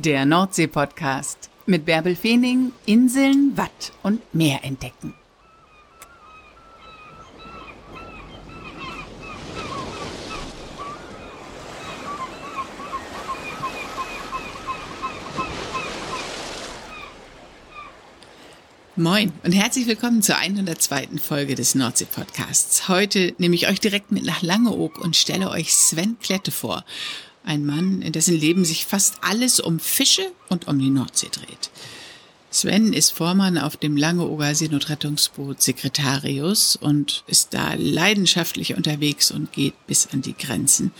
Der Nordsee-Podcast mit Bärbel Feening, Inseln, Watt und Meer entdecken. Moin und herzlich willkommen zur 102. Folge des Nordsee-Podcasts. Heute nehme ich euch direkt mit nach Langeoog und stelle euch Sven Klette vor. Ein Mann, in dessen Leben sich fast alles um Fische und um die Nordsee dreht. Sven ist Vormann auf dem Langeoger Seenotrettungsboot Sekretarius und ist da leidenschaftlich unterwegs und geht bis an die Grenzen.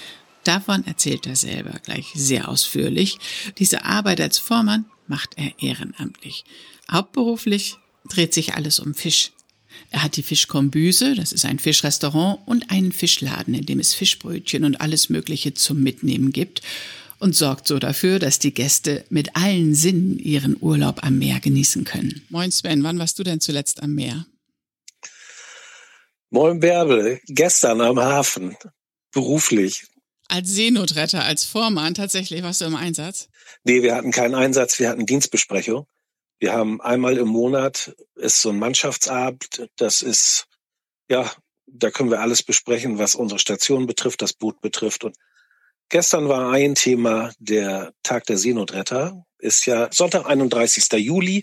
Davon erzählt er selber gleich sehr ausführlich. Diese Arbeit als Vormann macht er ehrenamtlich. Hauptberuflich dreht sich alles um Fisch. Er hat die Fischkombüse, das ist ein Fischrestaurant, und einen Fischladen, in dem es Fischbrötchen und alles Mögliche zum Mitnehmen gibt und sorgt so dafür, dass die Gäste mit allen Sinnen ihren Urlaub am Meer genießen können. Moin Sven, wann warst du denn zuletzt am Meer? Moin Bärbel, gestern am Hafen, beruflich. Als Seenotretter, als Vormann tatsächlich warst du im Einsatz? Nee, wir hatten keinen Einsatz, wir hatten Dienstbesprechung. Wir haben einmal im Monat ist so ein Mannschaftsabend. Das ist, ja, da können wir alles besprechen, was unsere Station betrifft, das Boot betrifft. Und gestern war ein Thema der Tag der Seenotretter. Ist ja Sonntag, 31. Juli.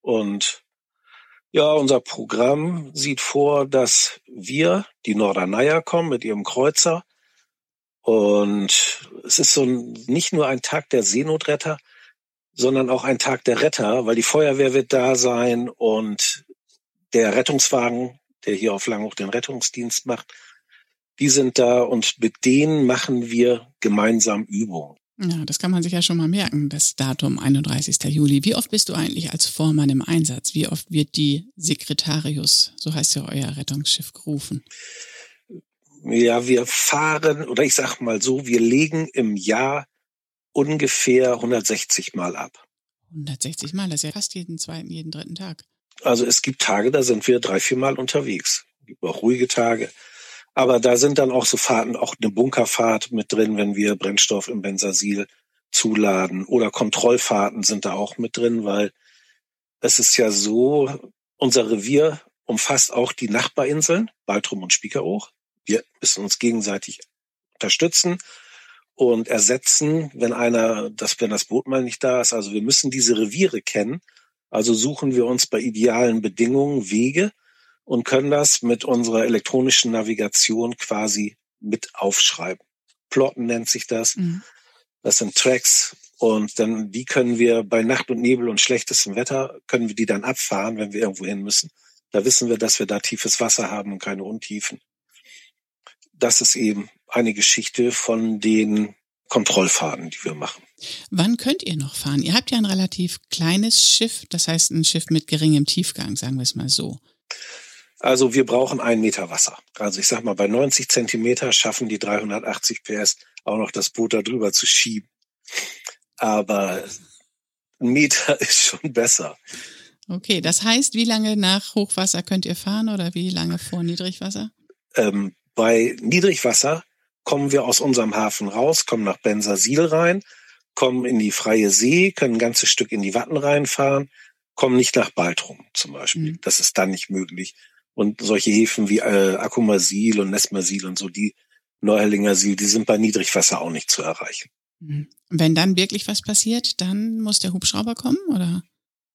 Und ja, unser Programm sieht vor, dass wir, die Norderneier, kommen mit ihrem Kreuzer. Und es ist so ein, nicht nur ein Tag der Seenotretter, sondern auch ein Tag der Retter, weil die Feuerwehr wird da sein und der Rettungswagen, der hier auf Langhoch den Rettungsdienst macht, die sind da und mit denen machen wir gemeinsam Übungen. Ja, das kann man sich ja schon mal merken, das Datum 31. Juli. Wie oft bist du eigentlich als Vormann im Einsatz? Wie oft wird die Sekretarius, so heißt ja euer Rettungsschiff, gerufen? Ja, wir fahren, oder ich sag mal so, wir legen im Jahr ungefähr 160 Mal ab. 160 Mal, das ist ja fast jeden zweiten, jeden dritten Tag. Also es gibt Tage, da sind wir drei, vier Mal unterwegs. Es gibt auch ruhige Tage. Aber da sind dann auch so Fahrten, auch eine Bunkerfahrt mit drin, wenn wir Brennstoff im Bensasil zuladen. Oder Kontrollfahrten sind da auch mit drin, weil es ist ja so, unser Revier umfasst auch die Nachbarinseln, Baltrum und Spiekeroog. Wir müssen uns gegenseitig unterstützen und ersetzen, wenn einer, das, wenn das Boot mal nicht da ist. Also wir müssen diese Reviere kennen. Also suchen wir uns bei idealen Bedingungen Wege und können das mit unserer elektronischen Navigation quasi mit aufschreiben. Plotten nennt sich das. Mhm. Das sind Tracks und dann die können wir bei Nacht und Nebel und schlechtestem Wetter können wir die dann abfahren, wenn wir irgendwo hin müssen. Da wissen wir, dass wir da tiefes Wasser haben und keine Untiefen. Das ist eben eine Geschichte von den Kontrollfahrten, die wir machen. Wann könnt ihr noch fahren? Ihr habt ja ein relativ kleines Schiff, das heißt ein Schiff mit geringem Tiefgang, sagen wir es mal so. Also wir brauchen einen Meter Wasser. Also ich sag mal, bei 90 Zentimeter schaffen die 380 PS auch noch das Boot da drüber zu schieben. Aber ein Meter ist schon besser. Okay, das heißt, wie lange nach Hochwasser könnt ihr fahren oder wie lange vor Niedrigwasser? Ähm, bei Niedrigwasser kommen wir aus unserem Hafen raus, kommen nach Bensersiel rein, kommen in die freie See, können ein ganzes Stück in die Watten reinfahren, kommen nicht nach Baltrum zum Beispiel. Mhm. Das ist dann nicht möglich. Und solche Häfen wie äh, Akumasil und Nesmasil und so, die Neuerlinger Sil, die sind bei Niedrigwasser auch nicht zu erreichen. Mhm. Wenn dann wirklich was passiert, dann muss der Hubschrauber kommen, oder?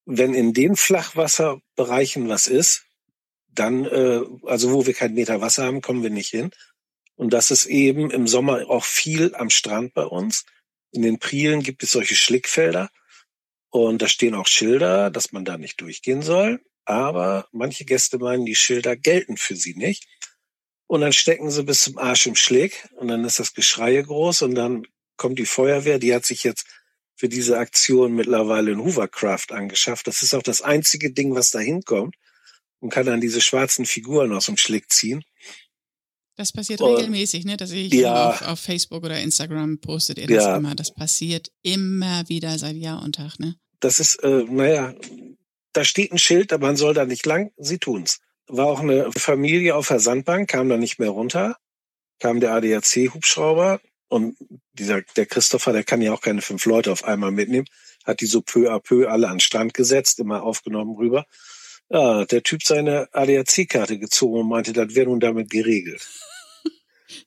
Wenn in den Flachwasserbereichen was ist, dann, äh, also wo wir keinen Meter Wasser haben, kommen wir nicht hin. Und das ist eben im Sommer auch viel am Strand bei uns. In den Prielen gibt es solche Schlickfelder. Und da stehen auch Schilder, dass man da nicht durchgehen soll. Aber manche Gäste meinen, die Schilder gelten für sie nicht. Und dann stecken sie bis zum Arsch im Schlick. Und dann ist das Geschrei groß. Und dann kommt die Feuerwehr. Die hat sich jetzt für diese Aktion mittlerweile ein Hoovercraft angeschafft. Das ist auch das einzige Ding, was da hinkommt. Und kann dann diese schwarzen Figuren aus dem Schlick ziehen. Das passiert und, regelmäßig, ne? Dass ich ja, auf, auf, Facebook oder Instagram postet ihr das ja, immer. Das passiert immer wieder seit Jahr und Tag, ne? Das ist, äh, naja, da steht ein Schild, aber man soll da nicht lang, sie tun's. War auch eine Familie auf der Sandbank, kam da nicht mehr runter, kam der ADAC-Hubschrauber, Und dieser, der Christopher, der kann ja auch keine fünf Leute auf einmal mitnehmen, hat die so peu à peu alle an den Strand gesetzt, immer aufgenommen rüber. Ja, der Typ seine ADAC-Karte gezogen und meinte, das wäre nun damit geregelt.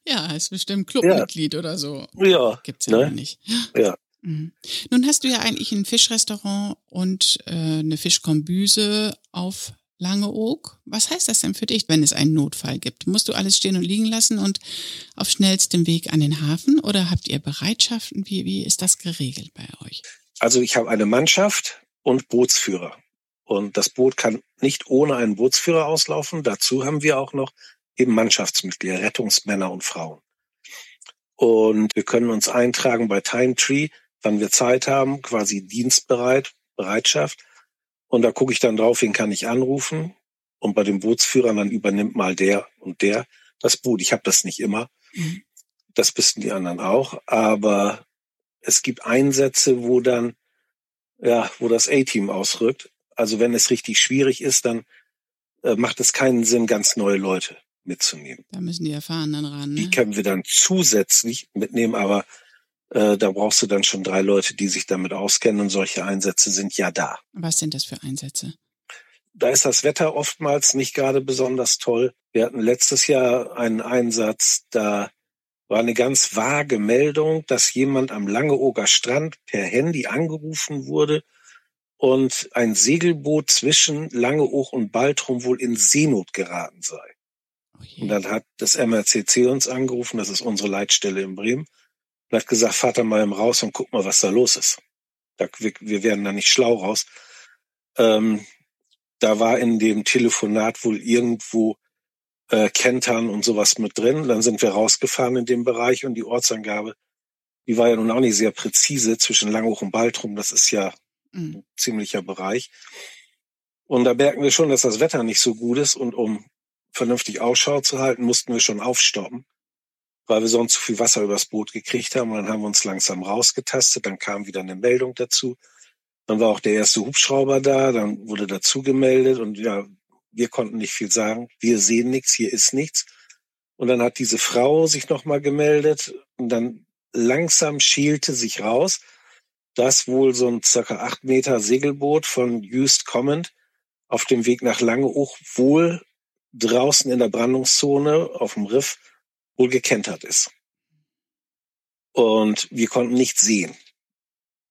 Ja, ist bestimmt Clubmitglied ja. oder so. Ja. Gibt's ja ne? nicht. Ja. Mhm. Nun hast du ja eigentlich ein Fischrestaurant und äh, eine Fischkombüse auf Langeoog. Was heißt das denn für dich, wenn es einen Notfall gibt? Musst du alles stehen und liegen lassen und auf schnellstem Weg an den Hafen oder habt ihr Bereitschaften? Wie, wie ist das geregelt bei euch? Also ich habe eine Mannschaft und Bootsführer. Und das Boot kann nicht ohne einen Bootsführer auslaufen. Dazu haben wir auch noch eben Mannschaftsmitglieder, Rettungsmänner und Frauen. Und wir können uns eintragen bei Time Tree, wann wir Zeit haben, quasi dienstbereit, Bereitschaft. Und da gucke ich dann drauf, wen kann ich anrufen. Und bei den Bootsführern dann übernimmt mal der und der das Boot. Ich habe das nicht immer. Mhm. Das wissen die anderen auch. Aber es gibt Einsätze, wo dann, ja, wo das A-Team ausrückt. Also wenn es richtig schwierig ist, dann äh, macht es keinen Sinn, ganz neue Leute mitzunehmen. Da müssen die Erfahrenen ran. Ne? Die können wir dann zusätzlich mitnehmen, aber äh, da brauchst du dann schon drei Leute, die sich damit auskennen und solche Einsätze sind ja da. Was sind das für Einsätze? Da ist das Wetter oftmals nicht gerade besonders toll. Wir hatten letztes Jahr einen Einsatz, da war eine ganz vage Meldung, dass jemand am Langeoger Strand per Handy angerufen wurde und ein Segelboot zwischen Langeoog und Baltrum wohl in Seenot geraten sei. Oh und dann hat das MRCC uns angerufen, das ist unsere Leitstelle in Bremen, und hat gesagt, da mal im raus und guck mal, was da los ist. Da, wir, wir werden da nicht schlau raus. Ähm, da war in dem Telefonat wohl irgendwo äh, Kentern und sowas mit drin. Dann sind wir rausgefahren in dem Bereich und die Ortsangabe, die war ja nun auch nicht sehr präzise zwischen Langhoch und Baltrum. Das ist ja mhm. ziemlicher Bereich. Und da merken wir schon, dass das Wetter nicht so gut ist und um vernünftig Ausschau zu halten, mussten wir schon aufstoppen weil wir sonst zu viel Wasser übers Boot gekriegt haben. Und dann haben wir uns langsam rausgetastet. Dann kam wieder eine Meldung dazu. Dann war auch der erste Hubschrauber da. Dann wurde dazu gemeldet. Und ja, wir konnten nicht viel sagen. Wir sehen nichts. Hier ist nichts. Und dann hat diese Frau sich nochmal gemeldet. Und dann langsam schielte sich raus, dass wohl so ein circa acht Meter Segelboot von Just Command auf dem Weg nach Langeoog wohl draußen in der Brandungszone auf dem Riff wohl gekentert ist. Und wir konnten nichts sehen.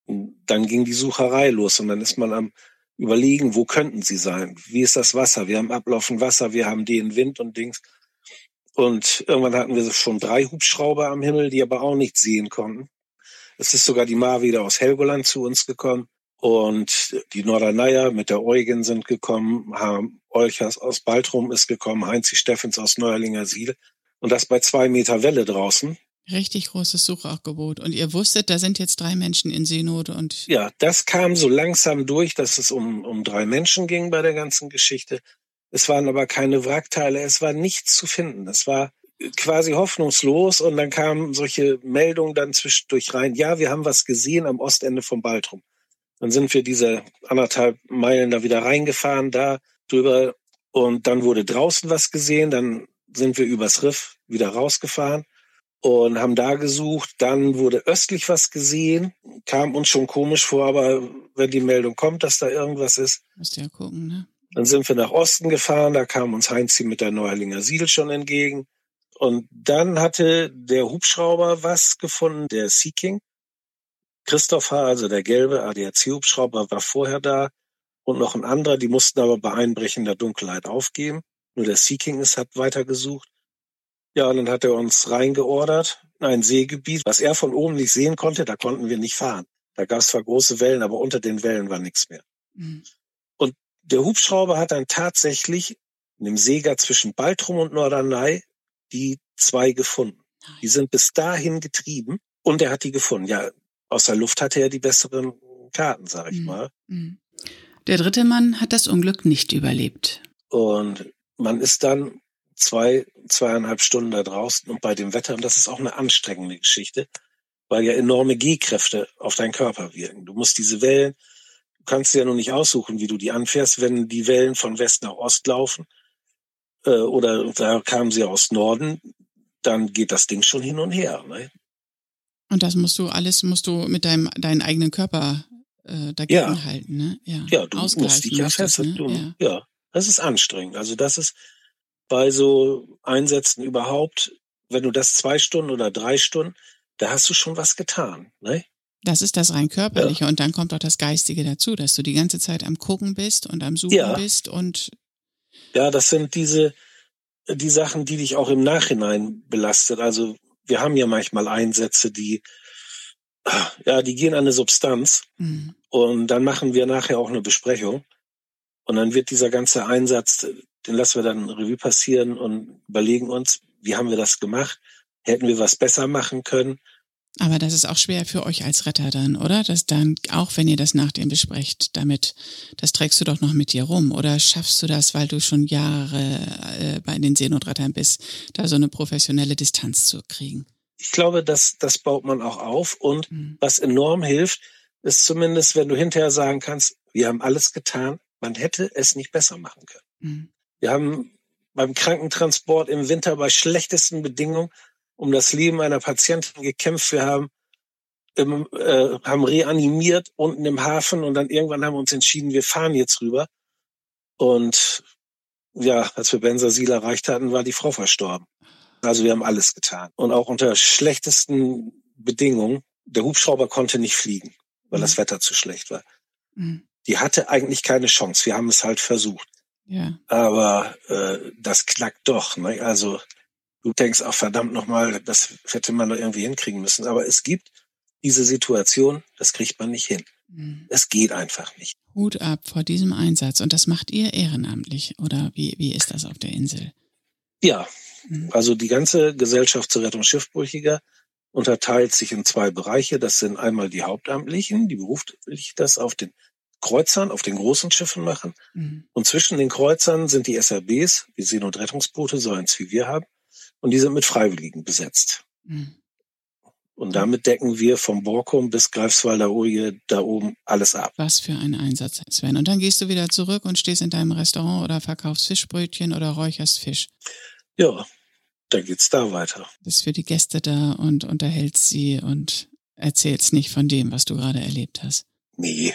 Und dann ging die Sucherei los und dann ist man am überlegen, wo könnten sie sein? Wie ist das Wasser? Wir haben ablaufend Wasser, wir haben den Wind und Dings. Und irgendwann hatten wir schon drei Hubschrauber am Himmel, die aber auch nichts sehen konnten. Es ist sogar die Mar wieder aus Helgoland zu uns gekommen. Und die Norderneier mit der Eugen sind gekommen, haben Olchers aus Baltrum ist gekommen, Heinzi Steffens aus Neuerlinger Siel. Und das bei zwei Meter Welle draußen. Richtig großes Suchaufgebot. Und ihr wusstet, da sind jetzt drei Menschen in Seenot und. Ja, das kam so langsam durch, dass es um, um drei Menschen ging bei der ganzen Geschichte. Es waren aber keine Wrackteile, es war nichts zu finden. Es war quasi hoffnungslos und dann kamen solche Meldungen dann zwischendurch rein. Ja, wir haben was gesehen am Ostende vom Baltrum. Dann sind wir diese anderthalb Meilen da wieder reingefahren, da drüber und dann wurde draußen was gesehen. Dann sind wir übers Riff wieder rausgefahren und haben da gesucht. Dann wurde östlich was gesehen, kam uns schon komisch vor, aber wenn die Meldung kommt, dass da irgendwas ist, musst du ja gucken, ne? Dann sind wir nach Osten gefahren, da kam uns Heinzi mit der Neuerlinger Siedel schon entgegen. Und dann hatte der Hubschrauber was gefunden, der Sea King. Christopher, also der gelbe ADAC-Hubschrauber, war vorher da und noch ein anderer, die mussten aber bei einbrechender Dunkelheit aufgeben. Nur der Sea King ist, hat weitergesucht. Ja, und dann hat er uns reingeordert, ein Seegebiet, was er von oben nicht sehen konnte, da konnten wir nicht fahren. Da gab es zwar große Wellen, aber unter den Wellen war nichts mehr. Mhm. Und der Hubschrauber hat dann tatsächlich in dem Seeger zwischen Baltrum und Norderney die zwei gefunden. Die sind bis dahin getrieben und er hat die gefunden. Ja, aus der Luft hatte er die besseren Karten, sag ich mhm. mal. Mhm. Der dritte Mann hat das Unglück nicht überlebt. Und man ist dann zwei, zweieinhalb Stunden da draußen und bei dem Wetter, und das ist auch eine anstrengende Geschichte, weil ja enorme G-Kräfte auf deinen Körper wirken. Du musst diese Wellen, du kannst dir ja noch nicht aussuchen, wie du die anfährst, wenn die Wellen von West nach Ost laufen, äh, oder da kamen sie aus Norden, dann geht das Ding schon hin und her. Ne? Und das musst du alles, musst du mit deinem deinen eigenen Körper äh, dagegen Ja. halten, ne? Ja, Ja, du musst Ausgleichen dich ja musst fest. ne? Ja. ja, das ist anstrengend. Also das ist bei so Einsätzen überhaupt, wenn du das zwei Stunden oder drei Stunden, da hast du schon was getan. Ne? Das ist das rein körperliche und dann kommt auch das Geistige dazu, dass du die ganze Zeit am Gucken bist und am Suchen Ja. bist und Ja, das sind diese die Sachen, die dich auch im Nachhinein belastet. Also wir haben ja manchmal Einsätze, die ja, die gehen an eine Substanz mh, und dann machen wir nachher auch eine Besprechung und dann wird dieser ganze Einsatz, den lassen wir dann Revue passieren und überlegen uns, wie haben wir das gemacht? Hätten wir was besser machen können? Aber das ist auch schwer für euch als Retter dann, oder? Das dann, auch wenn ihr das nach dem besprecht, damit, das trägst du doch noch mit dir rum. Oder schaffst du das, weil du schon Jahre äh, bei den Seenotrettern bist, da so eine professionelle Distanz zu kriegen? Ich glaube, das, das baut man auch auf und Mhm. was enorm hilft, ist zumindest, wenn du hinterher sagen kannst, wir haben alles getan, man hätte es nicht besser machen können. Mhm. Wir haben beim Krankentransport im Winter bei schlechtesten Bedingungen um das Leben einer Patientin gekämpft. Wir haben, im, äh, haben reanimiert unten im Hafen und dann irgendwann haben wir uns entschieden, wir fahren jetzt rüber. Und ja, als wir Bensasil erreicht hatten, war die Frau verstorben. Also wir haben alles getan. Und auch unter schlechtesten Bedingungen. Der Hubschrauber konnte nicht fliegen, weil Mhm. das Wetter zu schlecht war. Mhm. Die hatte eigentlich keine Chance. Wir haben es halt versucht. Ja. Aber äh, das knackt doch. Ne? Also du denkst auch verdammt nochmal, das hätte man doch irgendwie hinkriegen müssen. Aber es gibt diese Situation, das kriegt man nicht hin. Mhm. Es geht einfach nicht. Hut ab vor diesem Einsatz. Und das macht ihr ehrenamtlich, oder wie, wie ist das auf der Insel? Ja, Mhm. also die ganze Gesellschaft zur Rettung Schiffbrüchiger unterteilt sich in zwei Bereiche. Das sind einmal die Hauptamtlichen, die beruflich das auf den Kreuzern, auf den großen Schiffen machen. Mhm. Und zwischen den Kreuzern sind die SRBs, die Seenotrettungsboote, so eins wie wir haben. Und die sind mit Freiwilligen besetzt. Mhm. Und damit decken wir vom Borkum bis Greifswalder Oje da oben alles ab. Was für ein Einsatz, Sven. Und dann gehst du wieder zurück und stehst in deinem Restaurant oder verkaufst Fischbrötchen oder räucherst Fisch. Ja, dann geht's da weiter. Bist für die Gäste da und unterhältst sie und erzählst nicht von dem, was du gerade erlebt hast. Nee.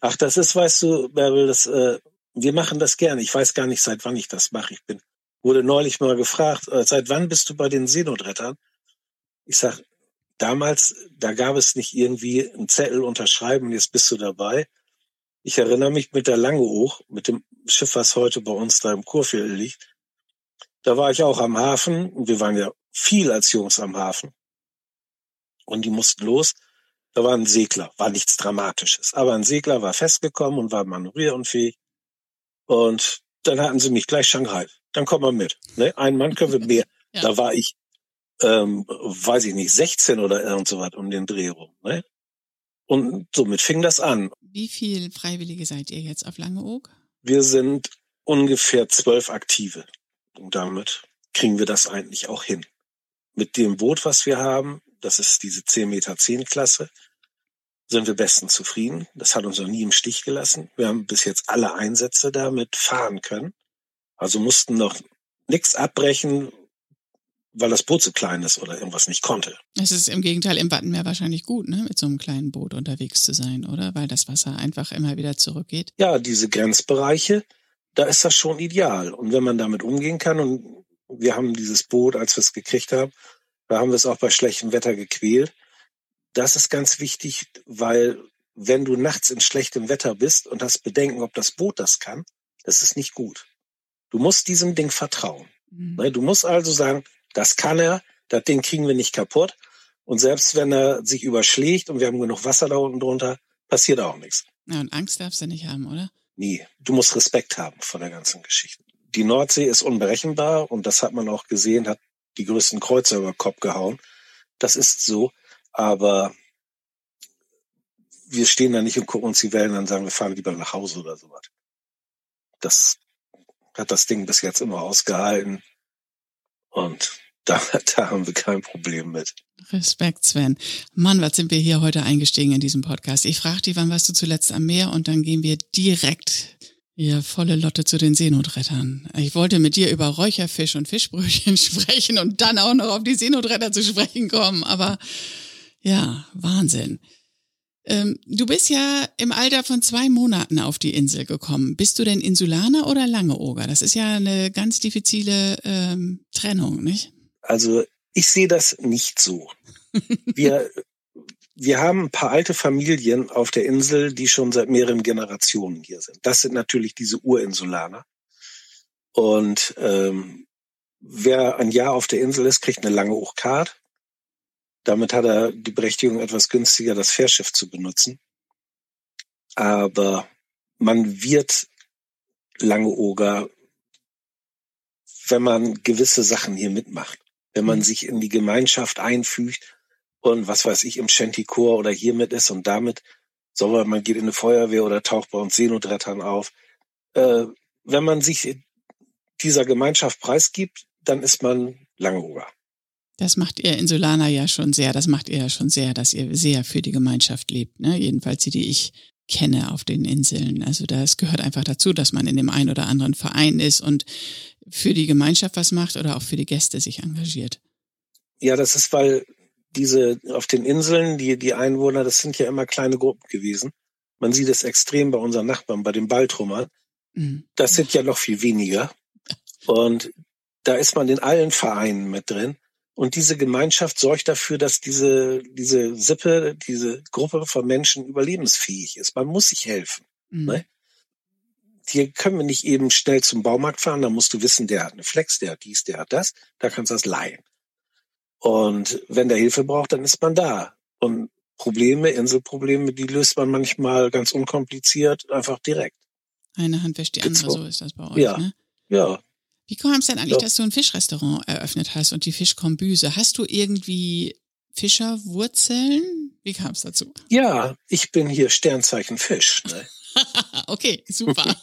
Ach, das ist, weißt du, Bärbel, das, äh, wir machen das gerne. Ich weiß gar nicht, seit wann ich das mache. Ich bin, wurde neulich mal gefragt, äh, seit wann bist du bei den Seenotrettern? Ich sag, damals, da gab es nicht irgendwie einen Zettel unterschreiben, jetzt bist du dabei. Ich erinnere mich mit der Langeoog, mit dem Schiff, was heute bei uns da im Kurviertel liegt. Da war ich auch am Hafen und wir waren ja viel als Jungs am Hafen. Und die mussten los. Da war ein Segler, war nichts Dramatisches. Aber ein Segler war festgekommen und war manövrierunfähig. Und dann hatten sie mich gleich Shanghai. Dann komm mal mit. Ne? Ein Mann können wir mehr. Ja. Da war ich, ähm, weiß ich nicht, 16 oder irgend so was um den Dreh rum. Ne? Und somit fing das an. Wie viel Freiwillige seid ihr jetzt auf Langeoog? Wir sind ungefähr zwölf Aktive. Und damit kriegen wir das eigentlich auch hin. Mit dem Boot, was wir haben, das ist diese 10 Meter 10 Klasse, sind wir bestens zufrieden. Das hat uns noch nie im Stich gelassen. Wir haben bis jetzt alle Einsätze damit fahren können. Also mussten noch nichts abbrechen, weil das Boot so klein ist oder irgendwas nicht konnte. Es ist im Gegenteil im Wattenmeer wahrscheinlich gut, ne, mit so einem kleinen Boot unterwegs zu sein, oder? Weil das Wasser einfach immer wieder zurückgeht. ja, diese Grenzbereiche, da ist das schon ideal. Und wenn man damit umgehen kann, und wir haben dieses Boot, als wir es gekriegt haben, da haben wir es auch bei schlechtem Wetter gequält. Das ist ganz wichtig, weil wenn du nachts in schlechtem Wetter bist und hast Bedenken, ob das Boot das kann, das ist nicht gut. Du musst diesem Ding vertrauen. Mhm. Ne? Du musst also sagen, das kann er, das Ding kriegen wir nicht kaputt. Und selbst wenn er sich überschlägt und wir haben genug Wasser da unten drunter, passiert auch nichts. Ja, und Angst darfst du nicht haben, oder? Nie. Du musst Respekt haben vor der ganzen Geschichte. Die Nordsee ist unberechenbar und das hat man auch gesehen, hat die größten Kreuzer über den Kopf gehauen. Das ist so, aber wir stehen da nicht und gucken uns die Wellen an und sagen, wir fahren lieber nach Hause oder sowas. Das hat das Ding bis jetzt immer ausgehalten und da, da haben wir kein Problem mit. Respekt, Sven. Mann, was sind wir hier heute eingestiegen in diesem Podcast? Ich frage dich, wann warst du zuletzt am Meer und dann gehen wir direkt hier volle Lotte zu den Seenotrettern. Ich wollte mit dir über Räucherfisch und Fischbrötchen sprechen und dann auch noch auf die Seenotretter zu sprechen kommen, aber Ja, Wahnsinn. Ähm, du bist ja im Alter von zwei Monaten auf die Insel gekommen. Bist du denn Insulaner oder Langeoger? Das ist ja eine ganz diffizile ähm, Trennung, nicht? Also ich sehe das nicht so. Wir, wir haben ein paar alte Familien auf der Insel, die schon seit mehreren Generationen hier sind. Das sind natürlich diese Urinsulaner. Und ähm, wer ein Jahr auf der Insel ist, kriegt eine lange Hochkarte. Damit hat er die Berechtigung, etwas günstiger das Fährschiff zu benutzen. Aber man wird lange Oger, wenn man gewisse Sachen hier mitmacht, wenn man mhm. sich in die Gemeinschaft einfügt und was weiß ich im Shantychor oder hier mit ist und damit, soll man geht in eine Feuerwehr oder taucht bei uns Seenotrettern auf. Äh, wenn man sich dieser Gemeinschaft preisgibt, dann ist man Langeoger. Das macht ihr Insulaner ja schon sehr, das macht ihr ja schon sehr, dass ihr sehr für die Gemeinschaft lebt, ne? Jedenfalls die, die ich kenne auf den Inseln. Also das gehört einfach dazu, dass man in dem einen oder anderen Verein ist und für die Gemeinschaft was macht oder auch für die Gäste sich engagiert. Ja, das ist, weil diese auf den Inseln, die, die Einwohner, das sind ja immer kleine Gruppen gewesen. Man sieht es extrem bei unseren Nachbarn, bei den Baltrummern. Mhm. Das sind ja noch viel weniger. Und da ist man in allen Vereinen mit drin. Und diese Gemeinschaft sorgt dafür, dass diese, diese Sippe, diese Gruppe von Menschen überlebensfähig ist. Man muss sich helfen. Mhm. Ne? Hier können wir nicht eben schnell zum Baumarkt fahren, da musst du wissen, der hat eine Flex, der hat dies, der hat das, da kannst du das leihen. Und wenn der Hilfe braucht, dann ist man da. Und Probleme, Inselprobleme, die löst man manchmal ganz unkompliziert, einfach direkt. Eine Hand wäscht die andere, so ist das bei euch. Ja, ne? ja. Wie kam es denn eigentlich, ja. dass du ein Fischrestaurant eröffnet hast und die Fischkombüse? Hast du irgendwie Fischerwurzeln? Wie kam es dazu? Ja, ich bin hier Sternzeichen Fisch. Ne? okay, super.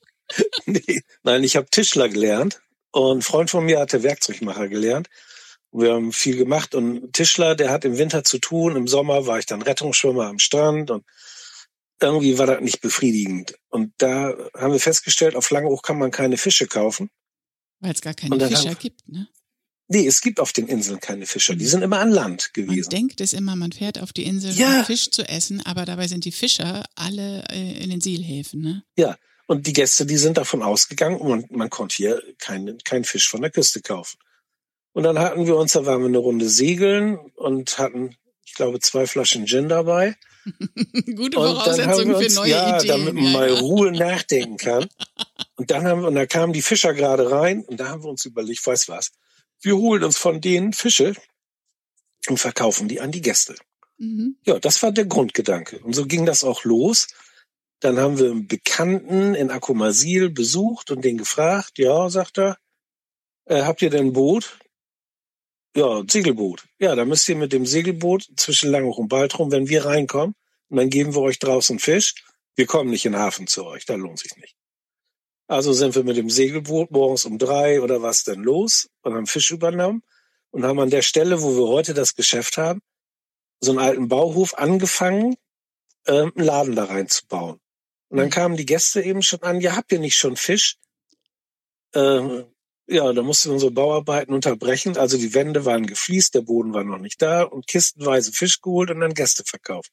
nee, nein, ich habe Tischler gelernt und ein Freund von mir hatte Werkzeugmacher gelernt. Wir haben viel gemacht und Tischler, der hat im Winter zu tun. Im Sommer war ich dann Rettungsschwimmer am Strand und irgendwie war das nicht befriedigend. Und da haben wir festgestellt, auf Langeoog kann man keine Fische kaufen. Weil es gar keine Fischer haben, gibt, ne? Nee, es gibt auf den Inseln keine Fischer. Die sind immer an Land gewesen. Man denkt es immer, man fährt auf die Insel, ja. um Fisch zu essen, aber dabei sind die Fischer alle äh, in den Sielhäfen, ne? Ja. Und die Gäste, die sind davon ausgegangen und man, man konnte hier keinen kein Fisch von der Küste kaufen. Und dann hatten wir uns, da waren wir eine Runde segeln und hatten, ich glaube, zwei Flaschen Gin dabei. Gute Voraussetzungen für neue ja, Ideen. Damit man ja, mal ja. Ruhe nachdenken kann. Und dann haben und da kamen die Fischer gerade rein und da haben wir uns überlegt, weiß was, wir holen uns von denen Fische und verkaufen die an die Gäste. Mhm. Ja, das war der Grundgedanke. Und so ging das auch los. Dann haben wir einen Bekannten in Akumasil besucht und den gefragt. Ja, sagt er, äh, habt ihr denn ein Boot? Ja, Segelboot. Ja, dann müsst ihr mit dem Segelboot zwischen Langhoch und Baltrum, wenn wir reinkommen, und dann geben wir euch draußen Fisch. Wir kommen nicht in den Hafen zu euch, da lohnt sich nicht. Also sind wir mit dem Segelboot morgens um drei oder was denn los und haben Fisch übernommen und haben an der Stelle, wo wir heute das Geschäft haben, so einen alten Bauhof angefangen, äh, einen Laden da reinzubauen. Und dann mhm. kamen die Gäste eben schon an, ja, habt ihr nicht schon Fisch? Äh, ja, da mussten unsere Bauarbeiten unterbrechen. Also die Wände waren gefliest, der Boden war noch nicht da und kistenweise Fisch geholt und dann Gäste verkauft.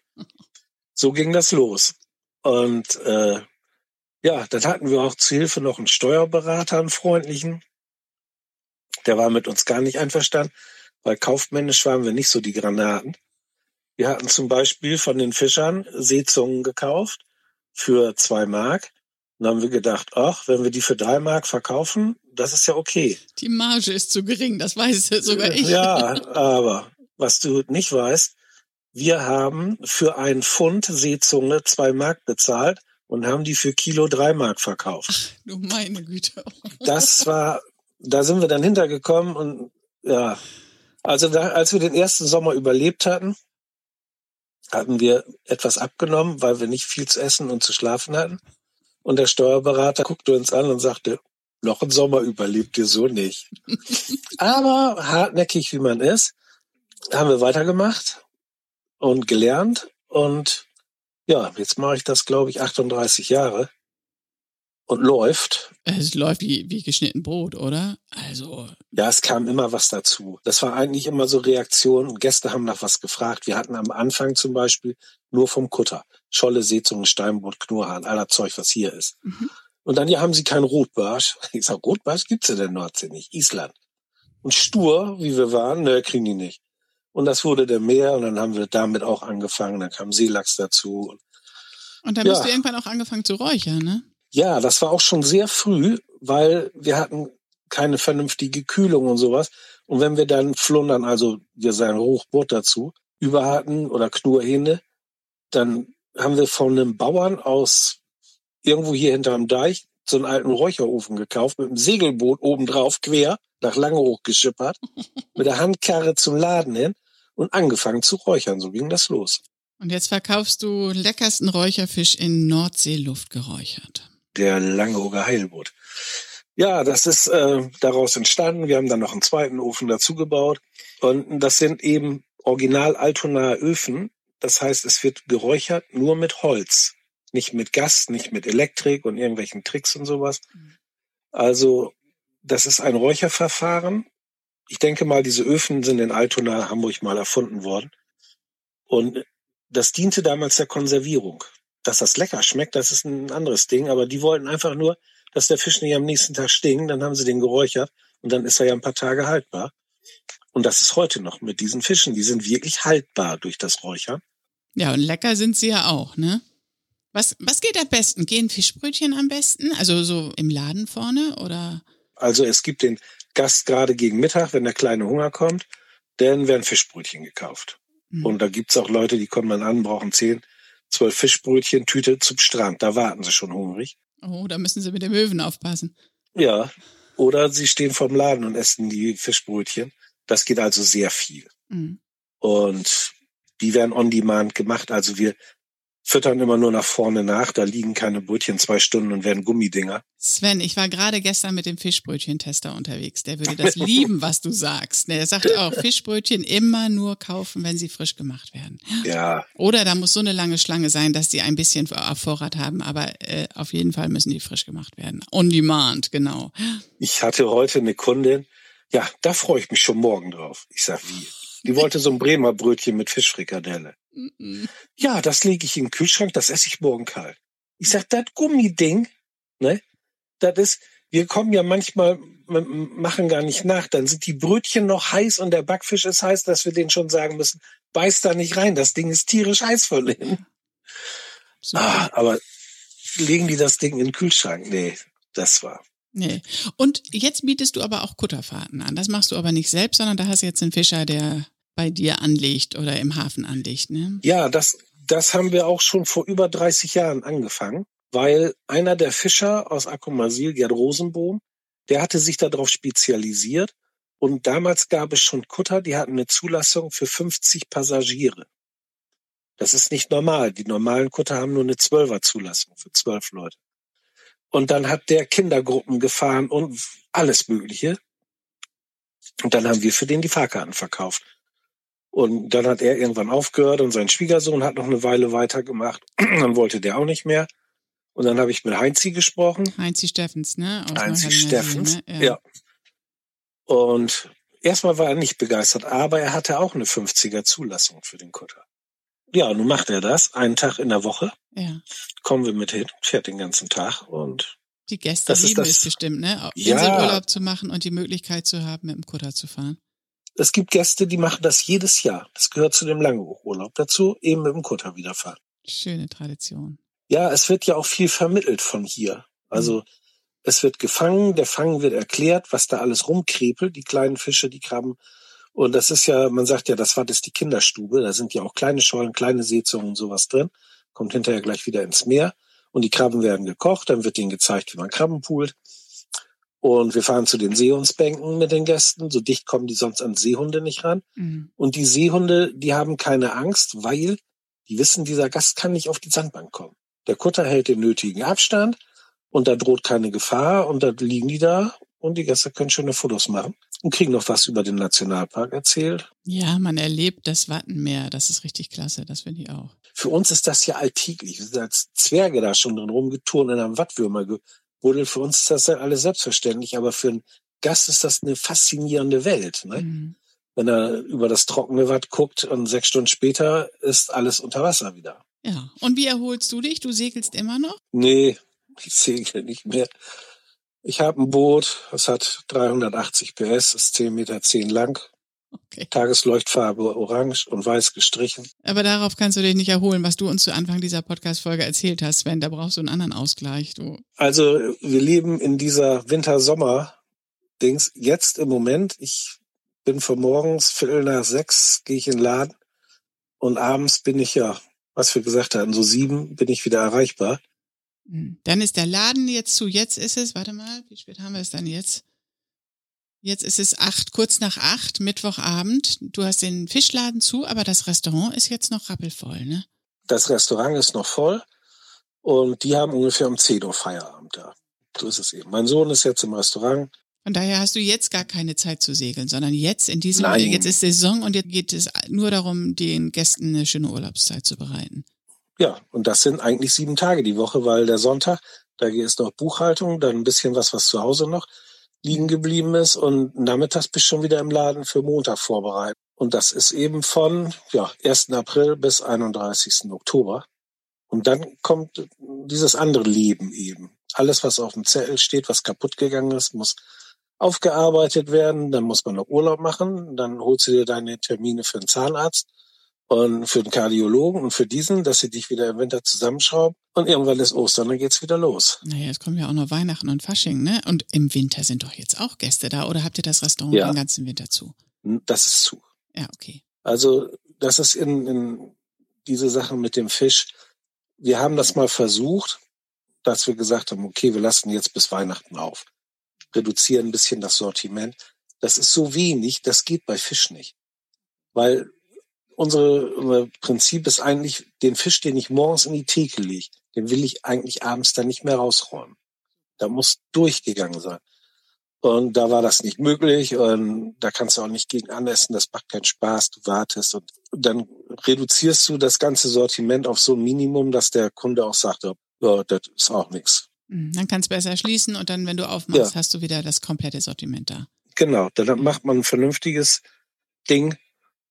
So ging das los. Und äh, ja, dann hatten wir auch zu Hilfe noch einen Steuerberater, einen freundlichen. Der war mit uns gar nicht einverstanden, weil kaufmännisch waren wir nicht so die Granaten. Wir hatten zum Beispiel von den Fischern Seezungen gekauft für zwei Mark. Und dann haben wir gedacht, ach, wenn wir die für drei Mark verkaufen, das ist ja okay. Die Marge ist zu gering, das weiß sogar ich. Ja, aber was du nicht weißt, wir haben für einen Pfund Seezunge zwei Mark bezahlt und haben die für Kilo drei Mark verkauft. Ach, du meine Güte. das war, da sind wir dann hintergekommen und ja, also da, als wir den ersten Sommer überlebt hatten, hatten wir etwas abgenommen, weil wir nicht viel zu essen und zu schlafen hatten. Und der Steuerberater guckte uns an und sagte, noch ein Sommer überlebt ihr so nicht. Aber hartnäckig wie man ist, haben wir weitergemacht und gelernt. Und ja, jetzt mache ich das, glaube ich, 38 Jahre. und läuft. Es läuft wie, wie geschnitten Brot, oder? Also. Ja, es kam immer was dazu. Das war eigentlich immer so Reaktion. Gäste haben nach was gefragt. Wir hatten am Anfang zum Beispiel nur vom Kutter. Scholle, Seezunge, Steinbrot, Knurrhahn, aller Zeug, was hier ist. Mhm. Und dann, ja, haben sie keinen Rotbarsch. Ich sag, Rotbarsch gibt's in der Nordsee nicht. Island. Und stur, wie wir waren, ne, kriegen die nicht. Und das wurde der Meer und dann haben wir damit auch angefangen. Dann kam Seelachs dazu. Und dann ja. bist du irgendwann auch angefangen zu räuchern, ne? Ja, das war auch schon sehr früh, weil wir hatten keine vernünftige Kühlung und sowas. Und wenn wir dann Flundern, also wir sagen Hochboot dazu, über hatten oder Knurrhähne, dann haben wir von einem Bauern aus irgendwo hier hinterm Deich so einen alten Räucherofen gekauft, mit einem Segelboot obendrauf quer nach Langehoch geschippert, mit der Handkarre zum Laden hin und angefangen zu räuchern. So ging das los. Und jetzt verkaufst du leckersten Räucherfisch in Nordseeluft geräuchert. Der Langeoger Heilboot. Ja, das ist äh, daraus entstanden. Wir haben dann noch einen zweiten Ofen dazu gebaut. Und das sind eben original Altonaer Öfen. Das heißt, es wird geräuchert nur mit Holz. Nicht mit Gas, nicht mit Elektrik und irgendwelchen Tricks und sowas. Mhm. Also das ist ein Räucherverfahren. Ich denke mal, diese Öfen sind in Altona, Hamburg mal erfunden worden. Und das diente damals der Konservierung. Dass das lecker schmeckt, das ist ein anderes Ding. Aber die wollten einfach nur, dass der Fisch nicht am nächsten Tag stinkt. Dann haben sie den geräuchert und dann ist er ja ein paar Tage haltbar. Und das ist heute noch mit diesen Fischen. Die sind wirklich haltbar durch das Räuchern. Ja, und lecker sind sie ja auch, ne? Was, was geht am besten? Gehen Fischbrötchen am besten? Also so im Laden vorne oder? Also es gibt den Gast gerade gegen Mittag, wenn der kleine Hunger kommt, dann werden Fischbrötchen gekauft. Mhm. Und da gibt's auch Leute, die kommen dann an, brauchen zehn, zwölf Fischbrötchen, Tüte zum Strand. Da warten sie schon hungrig. Oh, da müssen sie mit den Möwen aufpassen. Ja. Oder sie stehen vorm Laden und essen die Fischbrötchen. Das geht also sehr viel. Mhm. Und die werden on demand gemacht. Also wir füttern immer nur nach vorne nach. Da liegen keine Brötchen zwei Stunden und werden Gummidinger. Sven, ich war gerade gestern mit dem Fischbrötchentester unterwegs. Der würde das lieben, was du sagst. Der sagt auch, Fischbrötchen immer nur kaufen, wenn sie frisch gemacht werden. Ja. Oder da muss so eine lange Schlange sein, dass sie ein bisschen auf Vorrat haben. Aber äh, auf jeden Fall müssen die frisch gemacht werden. On demand, genau. Ich hatte heute eine Kundin. Ja, da freue ich mich schon morgen drauf. Ich sag, wie? Die wollte so ein Bremer Brötchen mit Fischfrikadelle. Ja, das lege ich in den Kühlschrank, das esse ich morgen kalt. Ich sag, das Gummiding, ne? Das ist, wir kommen ja manchmal, machen gar nicht nach, dann sind die Brötchen noch heiß und der Backfisch ist heiß, dass wir denen schon sagen müssen, beiß da nicht rein, das Ding ist tierisch heiß von innen. Ah, aber legen die das Ding in den Kühlschrank? Nee, das war. Nee. Und jetzt bietest du aber auch Kutterfahrten an. Das machst du aber nicht selbst, sondern da hast du jetzt einen Fischer, der bei dir anlegt oder im Hafen anlegt, ne? Ja, das, das haben wir auch schon vor über 30 Jahren angefangen, weil einer der Fischer aus Akkumasil, Gerd Rosenbohm, der hatte sich darauf spezialisiert und damals gab es schon Kutter, die hatten eine Zulassung für 50 Passagiere. Das ist nicht normal. Die normalen Kutter haben nur eine Zwölfer-Zulassung für zwölf Leute. Und dann hat der Kindergruppen gefahren und alles Mögliche. Und dann haben wir für den die Fahrkarten verkauft. Und dann hat er irgendwann aufgehört und sein Schwiegersohn hat noch eine Weile weitergemacht. dann wollte der auch nicht mehr. Und dann habe ich mit Heinzi gesprochen. Heinzi Steffens, ne? Aus Heinzi Steffens, ne? ja. ja. Und erstmal war er nicht begeistert, aber er hatte auch eine 50er Zulassung für den Kutter. Ja, nun macht er das, einen Tag in der Woche. Ja. Kommen wir mit hin, fährt den ganzen Tag und die Gäste lieben es bestimmt, ne? Ja. Inselurlaub zu machen und die Möglichkeit zu haben, mit dem Kutter zu fahren. Es gibt Gäste, die machen das jedes Jahr. Das gehört zu dem Langeurlaub dazu, eben mit dem Kutter wieder fahren. Schöne Tradition. Ja, es wird ja auch viel vermittelt von hier. Also mhm. es wird gefangen, der Fang wird erklärt, was da alles rumkrepelt, die kleinen Fische, die Krabben. Und das ist ja, man sagt ja, das war das die Kinderstube. Da sind ja auch kleine Schollen, kleine Seezungen und sowas drin. Kommt hinterher gleich wieder ins Meer. Und die Krabben werden gekocht, dann wird denen gezeigt, wie man Krabben poolt. Und wir fahren zu den Seehundsbänken mit den Gästen. So dicht kommen die sonst an Seehunde nicht ran. Mhm. Und die Seehunde, die haben keine Angst, weil die wissen, dieser Gast kann nicht auf die Sandbank kommen. Der Kutter hält den nötigen Abstand und da droht keine Gefahr und da liegen die da und die Gäste können schöne Fotos machen und kriegen noch was über den Nationalpark erzählt. Ja, man erlebt das Wattenmeer. Das ist richtig klasse. Das finde ich auch. Für uns ist das ja alltäglich. Wir sind als Zwerge da schon drin rumgeturnt in einem Wattwürmer Buddel, für uns ist das ja alles selbstverständlich, aber für einen Gast ist das eine faszinierende Welt. Ne? Mhm. Wenn er über das trockene Watt guckt und sechs Stunden später ist alles unter Wasser wieder. Ja. Und wie erholst du dich? Du segelst immer noch? Nee, ich segel nicht mehr. Ich habe ein Boot, das hat 380 PS, ist 10 Meter zehn lang. Okay. Tagesleuchtfarbe orange und weiß gestrichen. Aber darauf kannst du dich nicht erholen, was du uns zu Anfang dieser Podcast-Folge erzählt hast, Sven. Da brauchst du einen anderen Ausgleich, du. Also, wir leben in dieser Winter-Sommer-Dings. Jetzt im Moment, ich bin von morgens Viertel nach sechs, gehe ich in den Laden und abends bin ich ja, was wir gesagt hatten, so sieben bin ich wieder erreichbar. Hm. Dann ist der Laden jetzt zu. Jetzt ist es, warte mal, wie spät haben wir es dann jetzt? Jetzt ist es acht, kurz nach acht, Mittwochabend. Du hast den Fischladen zu, aber das Restaurant ist jetzt noch rappelvoll, ne? Das Restaurant ist noch voll und die haben ungefähr um 10 Uhr Feierabend da. So ist es eben. Mein Sohn ist jetzt im Restaurant. Von daher hast du jetzt gar keine Zeit zu segeln, sondern jetzt in diesem, Nein. jetzt ist Saison und jetzt geht es nur darum, den Gästen eine schöne Urlaubszeit zu bereiten. Ja, und das sind eigentlich sieben Tage die Woche, weil der Sonntag, da ist noch Buchhaltung, dann ein bisschen was, was zu Hause noch liegen geblieben ist und nachmittags bist du schon wieder im Laden für Montag vorbereitet. Und das ist eben von ja, 1. April bis 31. Oktober. Und dann kommt dieses andere Leben eben. Alles, was auf dem Zettel steht, was kaputt gegangen ist, muss aufgearbeitet werden. Dann muss man noch Urlaub machen. Dann holst du dir deine Termine für den Zahnarzt und für den Kardiologen und für diesen, dass sie dich wieder im Winter zusammenschrauben. Und irgendwann ist Ostern, dann geht's wieder los. Naja, es kommen ja auch noch Weihnachten und Fasching, ne? Und im Winter sind doch jetzt auch Gäste da oder habt ihr das Restaurant ja. den ganzen Winter zu? Das ist zu. Ja, okay. Also, das ist in, in diese Sache mit dem Fisch. Wir haben das mal versucht, dass wir gesagt haben, okay, wir lassen jetzt bis Weihnachten auf. Reduzieren ein bisschen das Sortiment. Das ist so wenig, das geht bei Fisch nicht. Weil unsere, unser Prinzip ist eigentlich, den Fisch, den ich morgens in die Theke lege, den will ich eigentlich abends dann nicht mehr rausräumen. Da muss durchgegangen sein. Und da war das nicht möglich und da kannst du auch nicht gegen anessen, das macht keinen Spaß, du wartest und dann reduzierst du das ganze Sortiment auf so ein Minimum, dass der Kunde auch sagt, ja, das ist auch nichts. Hm, dann kannst du besser schließen und dann, wenn du aufmachst, ja. hast du wieder das komplette Sortiment da. Genau, dann macht man ein vernünftiges Ding,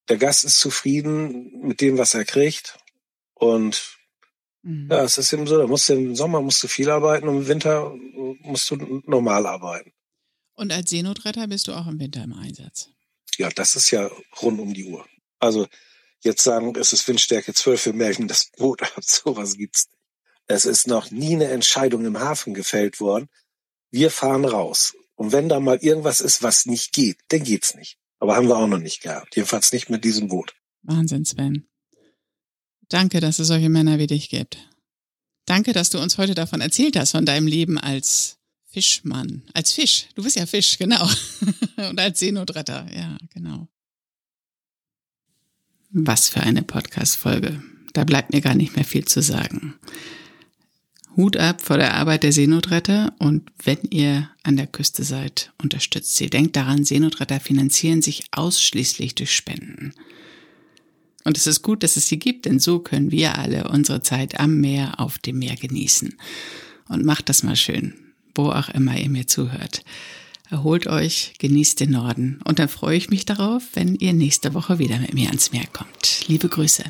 der Gast ist zufrieden mit dem, was er kriegt. Und mhm. ja, es ist eben so, da musst du im Sommer musst du viel arbeiten und im Winter musst du normal arbeiten. Und als Seenotretter bist du auch im Winter im Einsatz? Ja, das ist ja rund um die Uhr. Also jetzt sagen, es ist Windstärke 12, wir melden das Boot ab, sowas gibt's nicht. Es ist noch nie eine Entscheidung im Hafen gefällt worden. Wir fahren raus. Und wenn da mal irgendwas ist, was nicht geht, dann geht's nicht. Aber haben wir auch noch nicht gehabt. Jedenfalls nicht mit diesem Boot. Wahnsinn, Sven. Danke, dass es solche Männer wie dich gibt. Danke, dass du uns heute davon erzählt hast, von deinem Leben als Fischmann. Als Fisch. Du bist ja Fisch, genau. Und als Seenotretter. Ja, genau. Was für eine Podcast-Folge. Da bleibt mir gar nicht mehr viel zu sagen. Hut ab vor der Arbeit der Seenotretter und wenn ihr an der Küste seid, unterstützt sie. Denkt daran, Seenotretter finanzieren sich ausschließlich durch Spenden. Und es ist gut, dass es sie gibt, denn so können wir alle unsere Zeit am Meer, auf dem Meer genießen. Und macht das mal schön, wo auch immer ihr mir zuhört. Erholt euch, genießt den Norden und dann freue ich mich darauf, wenn ihr nächste Woche wieder mit mir ans Meer kommt. Liebe Grüße.